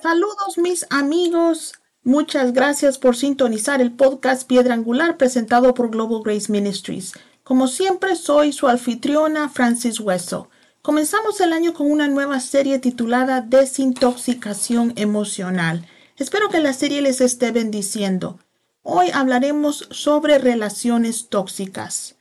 Saludos mis amigos. Muchas gracias por sintonizar el podcast Piedra Angular presentado por Global Grace Ministries. Como siempre, soy su anfitriona Francis Hueso. Comenzamos el año con una nueva serie titulada Desintoxicación Emocional. Espero que la serie les esté bendiciendo. Hoy hablaremos sobre relaciones tóxicas.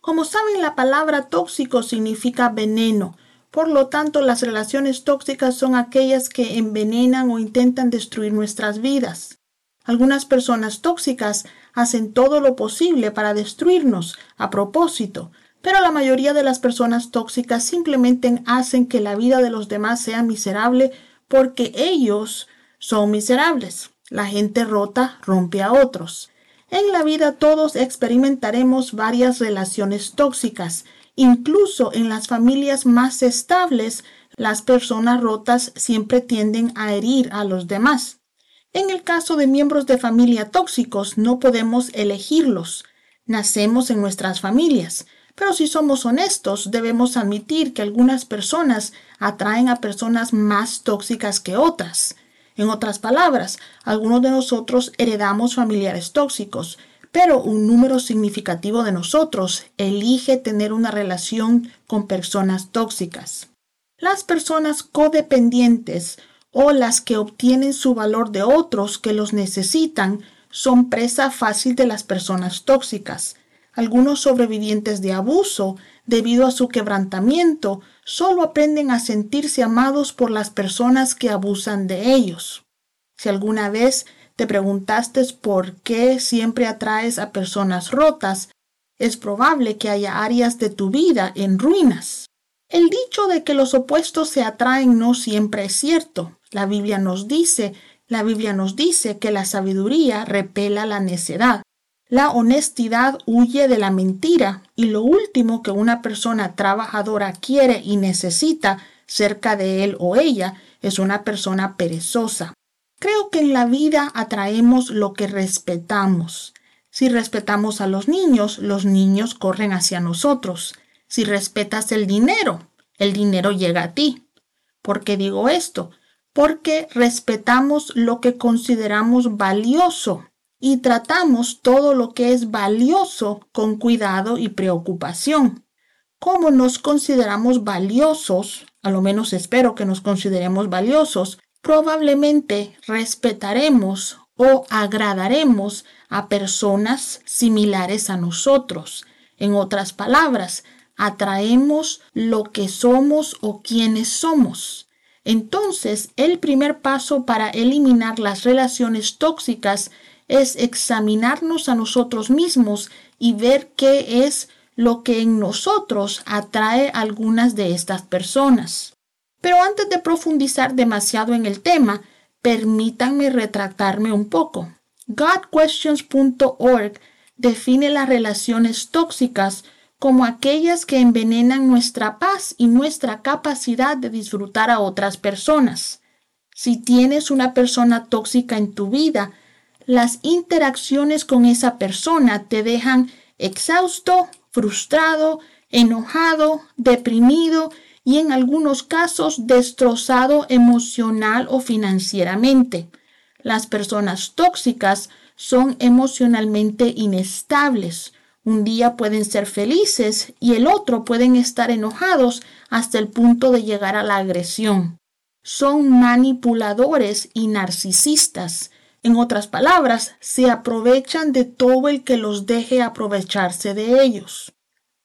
Como saben, la palabra tóxico significa veneno. Por lo tanto, las relaciones tóxicas son aquellas que envenenan o intentan destruir nuestras vidas. Algunas personas tóxicas hacen todo lo posible para destruirnos a propósito, pero la mayoría de las personas tóxicas simplemente hacen que la vida de los demás sea miserable porque ellos son miserables. La gente rota rompe a otros. En la vida todos experimentaremos varias relaciones tóxicas Incluso en las familias más estables, las personas rotas siempre tienden a herir a los demás. En el caso de miembros de familia tóxicos, no podemos elegirlos. Nacemos en nuestras familias. Pero si somos honestos, debemos admitir que algunas personas atraen a personas más tóxicas que otras. En otras palabras, algunos de nosotros heredamos familiares tóxicos, pero un número significativo de nosotros elige tener una relación con personas tóxicas. Las personas codependientes o las que obtienen su valor de otros que los necesitan son presa fácil de las personas tóxicas. Algunos sobrevivientes de abuso, debido a su quebrantamiento, solo aprenden a sentirse amados por las personas que abusan de ellos. Si alguna vez te preguntaste por qué siempre atraes a personas rotas, es probable que haya áreas de tu vida en ruinas. El dicho de que los opuestos se atraen no siempre es cierto. La Biblia nos dice, la Biblia nos dice que la sabiduría repela la necedad. La honestidad huye de la mentira y lo último que una persona trabajadora quiere y necesita cerca de él o ella es una persona perezosa. Creo que en la vida atraemos lo que respetamos. Si respetamos a los niños, los niños corren hacia nosotros. Si respetas el dinero, el dinero llega a ti. ¿Por qué digo esto? Porque respetamos lo que consideramos valioso y tratamos todo lo que es valioso con cuidado y preocupación. Como nos consideramos valiosos, a lo menos espero que nos consideremos valiosos, probablemente respetaremos o agradaremos a personas similares a nosotros. En otras palabras, atraemos lo que somos o quienes somos. Entonces, el primer paso para eliminar las relaciones tóxicas es examinarnos a nosotros mismos y ver qué es lo que en nosotros atrae a algunas de estas personas. Pero antes de profundizar demasiado en el tema, permítanme retratarme un poco. GodQuestions.org define las relaciones tóxicas como aquellas que envenenan nuestra paz y nuestra capacidad de disfrutar a otras personas. Si tienes una persona tóxica en tu vida, las interacciones con esa persona te dejan exhausto, frustrado, enojado, deprimido y en algunos casos destrozado emocional o financieramente. Las personas tóxicas son emocionalmente inestables. Un día pueden ser felices y el otro pueden estar enojados hasta el punto de llegar a la agresión. Son manipuladores y narcisistas. En otras palabras, se aprovechan de todo el que los deje aprovecharse de ellos.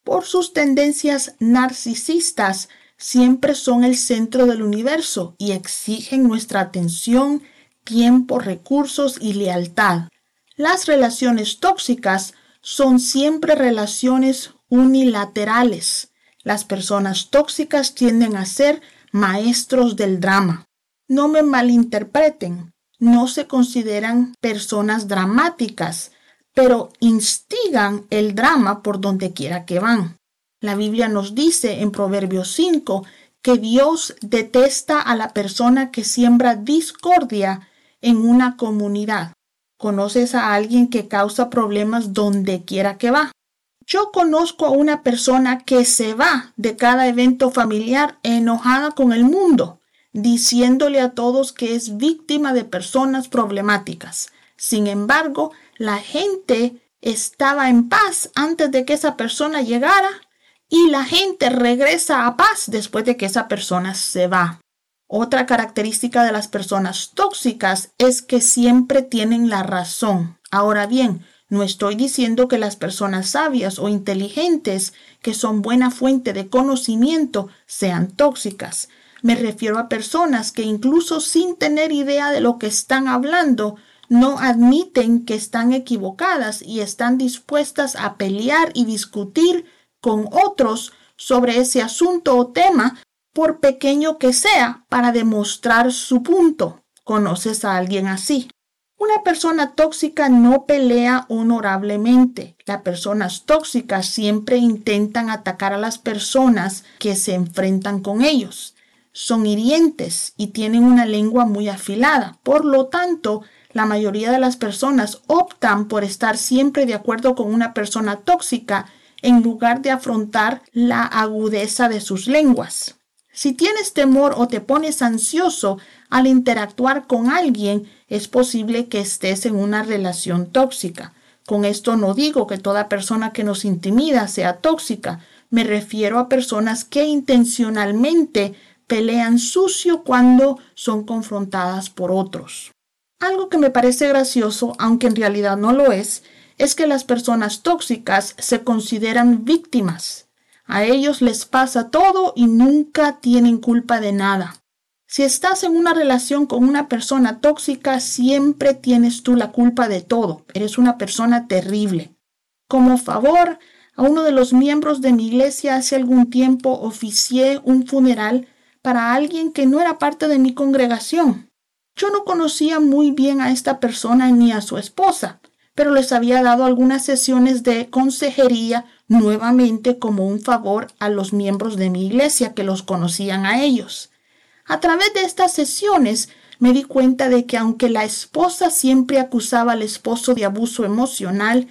Por sus tendencias narcisistas, siempre son el centro del universo y exigen nuestra atención, tiempo, recursos y lealtad. Las relaciones tóxicas son siempre relaciones unilaterales. Las personas tóxicas tienden a ser maestros del drama. No me malinterpreten, no se consideran personas dramáticas, pero instigan el drama por donde quiera que van. La Biblia nos dice en Proverbios 5 que Dios detesta a la persona que siembra discordia en una comunidad. ¿Conoces a alguien que causa problemas donde quiera que va? Yo conozco a una persona que se va de cada evento familiar enojada con el mundo, diciéndole a todos que es víctima de personas problemáticas. Sin embargo, la gente estaba en paz antes de que esa persona llegara y la gente regresa a paz después de que esa persona se va. Otra característica de las personas tóxicas es que siempre tienen la razón. Ahora bien, no estoy diciendo que las personas sabias o inteligentes, que son buena fuente de conocimiento, sean tóxicas. Me refiero a personas que incluso sin tener idea de lo que están hablando, no admiten que están equivocadas y están dispuestas a pelear y discutir con otros sobre ese asunto o tema, por pequeño que sea, para demostrar su punto. ¿Conoces a alguien así? Una persona tóxica no pelea honorablemente. Las personas tóxicas siempre intentan atacar a las personas que se enfrentan con ellos. Son hirientes y tienen una lengua muy afilada. Por lo tanto, la mayoría de las personas optan por estar siempre de acuerdo con una persona tóxica en lugar de afrontar la agudeza de sus lenguas. Si tienes temor o te pones ansioso al interactuar con alguien, es posible que estés en una relación tóxica. Con esto no digo que toda persona que nos intimida sea tóxica, me refiero a personas que intencionalmente pelean sucio cuando son confrontadas por otros. Algo que me parece gracioso, aunque en realidad no lo es, es que las personas tóxicas se consideran víctimas. A ellos les pasa todo y nunca tienen culpa de nada. Si estás en una relación con una persona tóxica, siempre tienes tú la culpa de todo. Eres una persona terrible. Como favor, a uno de los miembros de mi iglesia hace algún tiempo oficié un funeral para alguien que no era parte de mi congregación. Yo no conocía muy bien a esta persona ni a su esposa, pero les había dado algunas sesiones de consejería nuevamente como un favor a los miembros de mi iglesia que los conocían a ellos. A través de estas sesiones me di cuenta de que aunque la esposa siempre acusaba al esposo de abuso emocional,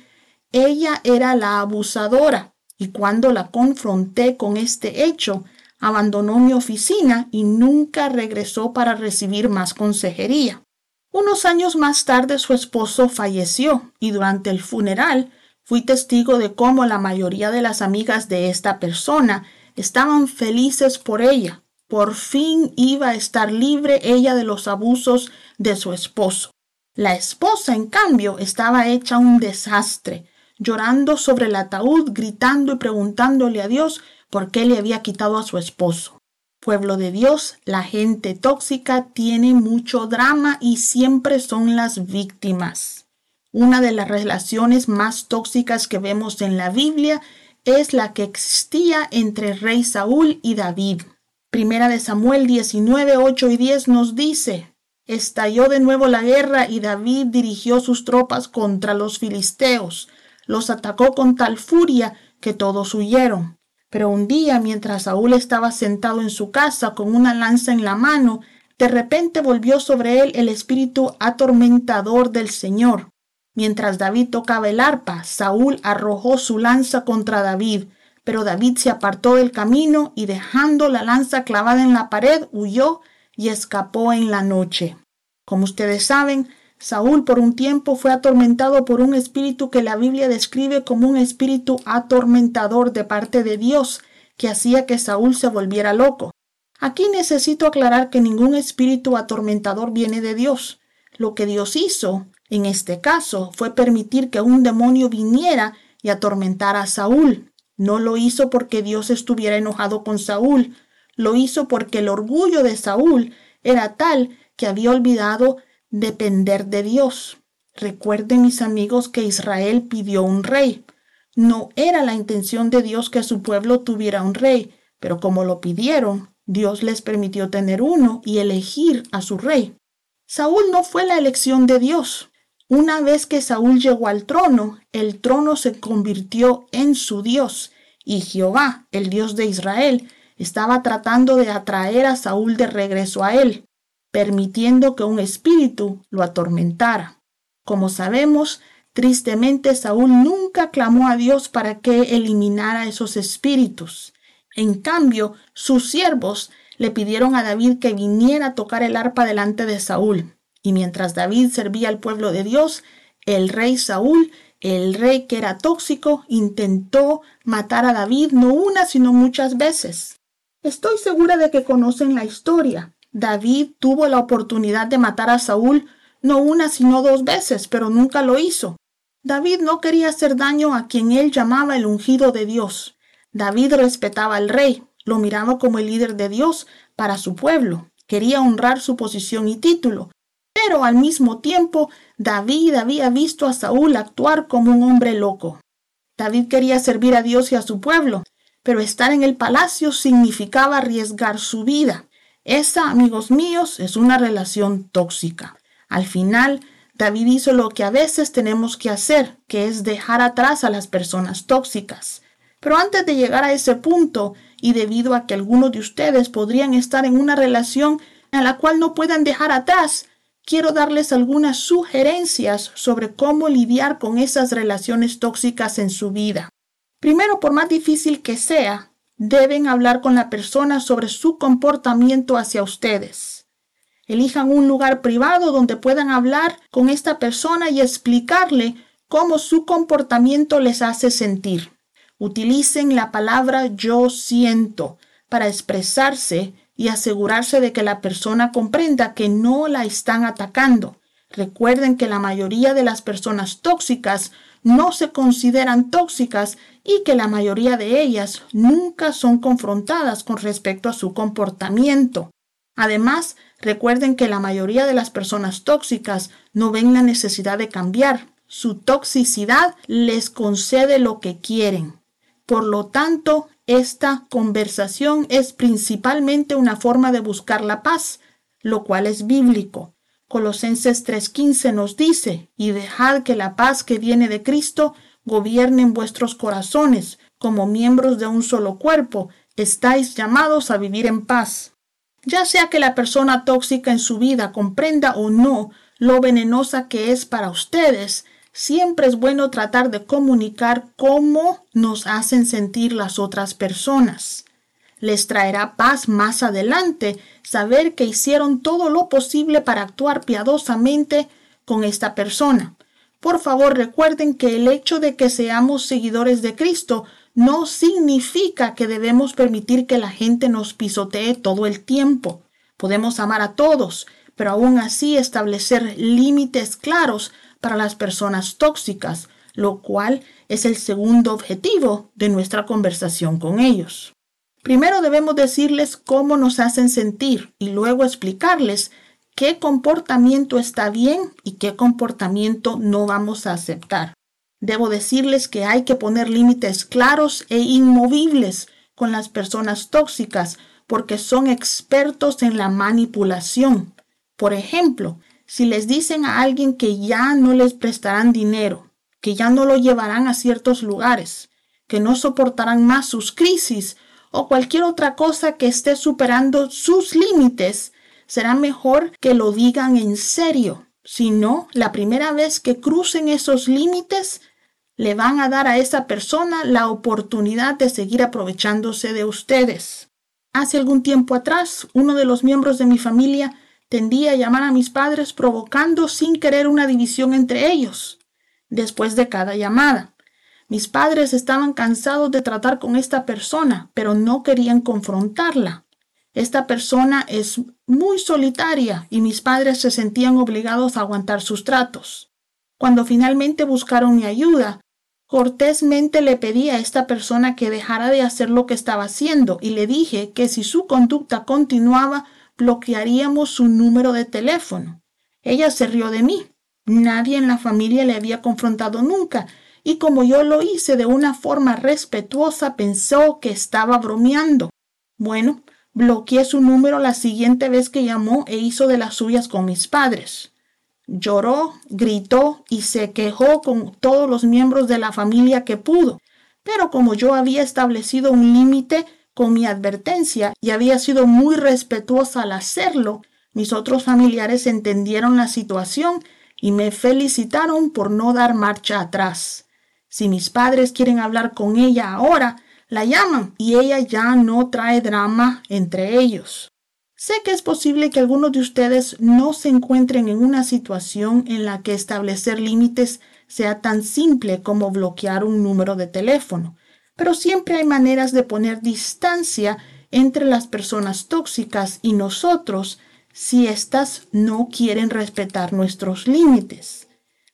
ella era la abusadora y cuando la confronté con este hecho, abandonó mi oficina y nunca regresó para recibir más consejería. Unos años más tarde su esposo falleció y durante el funeral fui testigo de cómo la mayoría de las amigas de esta persona estaban felices por ella. Por fin iba a estar libre ella de los abusos de su esposo. La esposa, en cambio, estaba hecha un desastre, llorando sobre el ataúd, gritando y preguntándole a Dios por qué le había quitado a su esposo. Pueblo de Dios, la gente tóxica tiene mucho drama y siempre son las víctimas. Una de las relaciones más tóxicas que vemos en la Biblia es la que existía entre rey Saúl y David. Primera de Samuel 19, 8 y 10 nos dice, Estalló de nuevo la guerra y David dirigió sus tropas contra los filisteos. Los atacó con tal furia que todos huyeron. Pero un día, mientras Saúl estaba sentado en su casa con una lanza en la mano, de repente volvió sobre él el espíritu atormentador del Señor. Mientras David tocaba el arpa, Saúl arrojó su lanza contra David, pero David se apartó del camino y dejando la lanza clavada en la pared, huyó y escapó en la noche. Como ustedes saben, Saúl por un tiempo fue atormentado por un espíritu que la Biblia describe como un espíritu atormentador de parte de Dios, que hacía que Saúl se volviera loco. Aquí necesito aclarar que ningún espíritu atormentador viene de Dios. Lo que Dios hizo, en este caso, fue permitir que un demonio viniera y atormentara a Saúl. No lo hizo porque Dios estuviera enojado con Saúl, lo hizo porque el orgullo de Saúl era tal que había olvidado depender de Dios. Recuerden mis amigos que Israel pidió un rey. No era la intención de Dios que su pueblo tuviera un rey, pero como lo pidieron, Dios les permitió tener uno y elegir a su rey. Saúl no fue la elección de Dios. Una vez que Saúl llegó al trono, el trono se convirtió en su Dios, y Jehová, el Dios de Israel, estaba tratando de atraer a Saúl de regreso a él, permitiendo que un espíritu lo atormentara. Como sabemos, tristemente Saúl nunca clamó a Dios para que eliminara esos espíritus. En cambio, sus siervos le pidieron a David que viniera a tocar el arpa delante de Saúl. Y mientras David servía al pueblo de Dios, el rey Saúl, el rey que era tóxico, intentó matar a David no una, sino muchas veces. Estoy segura de que conocen la historia. David tuvo la oportunidad de matar a Saúl no una, sino dos veces, pero nunca lo hizo. David no quería hacer daño a quien él llamaba el ungido de Dios. David respetaba al rey, lo miraba como el líder de Dios para su pueblo, quería honrar su posición y título, pero al mismo tiempo David había visto a Saúl actuar como un hombre loco. David quería servir a Dios y a su pueblo, pero estar en el palacio significaba arriesgar su vida. Esa, amigos míos, es una relación tóxica. Al final, David hizo lo que a veces tenemos que hacer, que es dejar atrás a las personas tóxicas. Pero antes de llegar a ese punto, y debido a que algunos de ustedes podrían estar en una relación en la cual no puedan dejar atrás, quiero darles algunas sugerencias sobre cómo lidiar con esas relaciones tóxicas en su vida. Primero, por más difícil que sea, deben hablar con la persona sobre su comportamiento hacia ustedes. Elijan un lugar privado donde puedan hablar con esta persona y explicarle cómo su comportamiento les hace sentir. Utilicen la palabra yo siento para expresarse y asegurarse de que la persona comprenda que no la están atacando. Recuerden que la mayoría de las personas tóxicas no se consideran tóxicas y que la mayoría de ellas nunca son confrontadas con respecto a su comportamiento. Además, recuerden que la mayoría de las personas tóxicas no ven la necesidad de cambiar. Su toxicidad les concede lo que quieren. Por lo tanto, esta conversación es principalmente una forma de buscar la paz, lo cual es bíblico. Colosenses 3:15 nos dice, y dejad que la paz que viene de Cristo gobierne en vuestros corazones, como miembros de un solo cuerpo, estáis llamados a vivir en paz. Ya sea que la persona tóxica en su vida comprenda o no lo venenosa que es para ustedes, siempre es bueno tratar de comunicar cómo nos hacen sentir las otras personas. Les traerá paz más adelante saber que hicieron todo lo posible para actuar piadosamente con esta persona. Por favor, recuerden que el hecho de que seamos seguidores de Cristo no significa que debemos permitir que la gente nos pisotee todo el tiempo. Podemos amar a todos, pero aún así establecer límites claros para las personas tóxicas, lo cual es el segundo objetivo de nuestra conversación con ellos. Primero debemos decirles cómo nos hacen sentir y luego explicarles qué comportamiento está bien y qué comportamiento no vamos a aceptar. Debo decirles que hay que poner límites claros e inmovibles con las personas tóxicas porque son expertos en la manipulación. Por ejemplo, si les dicen a alguien que ya no les prestarán dinero, que ya no lo llevarán a ciertos lugares, que no soportarán más sus crisis o cualquier otra cosa que esté superando sus límites, será mejor que lo digan en serio. Si no, la primera vez que crucen esos límites, le van a dar a esa persona la oportunidad de seguir aprovechándose de ustedes. Hace algún tiempo atrás, uno de los miembros de mi familia tendía a llamar a mis padres provocando sin querer una división entre ellos. Después de cada llamada, mis padres estaban cansados de tratar con esta persona, pero no querían confrontarla. Esta persona es muy solitaria y mis padres se sentían obligados a aguantar sus tratos. Cuando finalmente buscaron mi ayuda, cortésmente le pedí a esta persona que dejara de hacer lo que estaba haciendo y le dije que si su conducta continuaba, bloquearíamos su número de teléfono. Ella se rió de mí. Nadie en la familia le había confrontado nunca y como yo lo hice de una forma respetuosa, pensó que estaba bromeando. Bueno, bloqueé su número la siguiente vez que llamó e hizo de las suyas con mis padres. Lloró, gritó y se quejó con todos los miembros de la familia que pudo. Pero como yo había establecido un límite, con mi advertencia y había sido muy respetuosa al hacerlo, mis otros familiares entendieron la situación y me felicitaron por no dar marcha atrás. Si mis padres quieren hablar con ella ahora, la llaman y ella ya no trae drama entre ellos. Sé que es posible que algunos de ustedes no se encuentren en una situación en la que establecer límites sea tan simple como bloquear un número de teléfono, pero siempre hay maneras de poner distancia entre las personas tóxicas y nosotros si éstas no quieren respetar nuestros límites.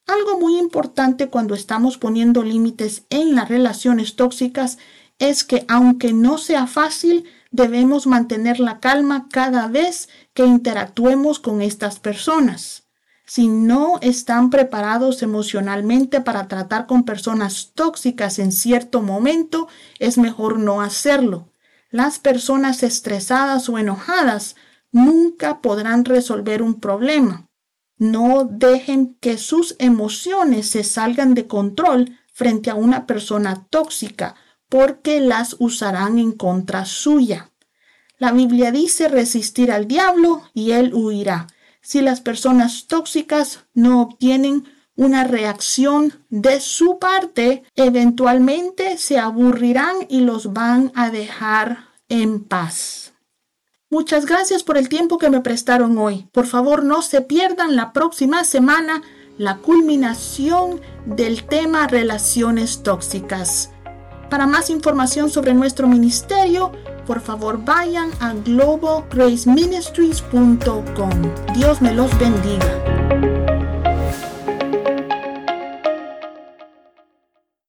Algo muy importante cuando estamos poniendo límites en las relaciones tóxicas es que aunque no sea fácil, debemos mantener la calma cada vez que interactuemos con estas personas. Si no están preparados emocionalmente para tratar con personas tóxicas en cierto momento, es mejor no hacerlo. Las personas estresadas o enojadas nunca podrán resolver un problema. No dejen que sus emociones se salgan de control frente a una persona tóxica porque las usarán en contra suya. La Biblia dice resistir al diablo y él huirá. Si las personas tóxicas no obtienen una reacción de su parte, eventualmente se aburrirán y los van a dejar en paz. Muchas gracias por el tiempo que me prestaron hoy. Por favor, no se pierdan la próxima semana la culminación del tema relaciones tóxicas. Para más información sobre nuestro ministerio, por favor vayan a globalgraceministries.com. Dios me los bendiga.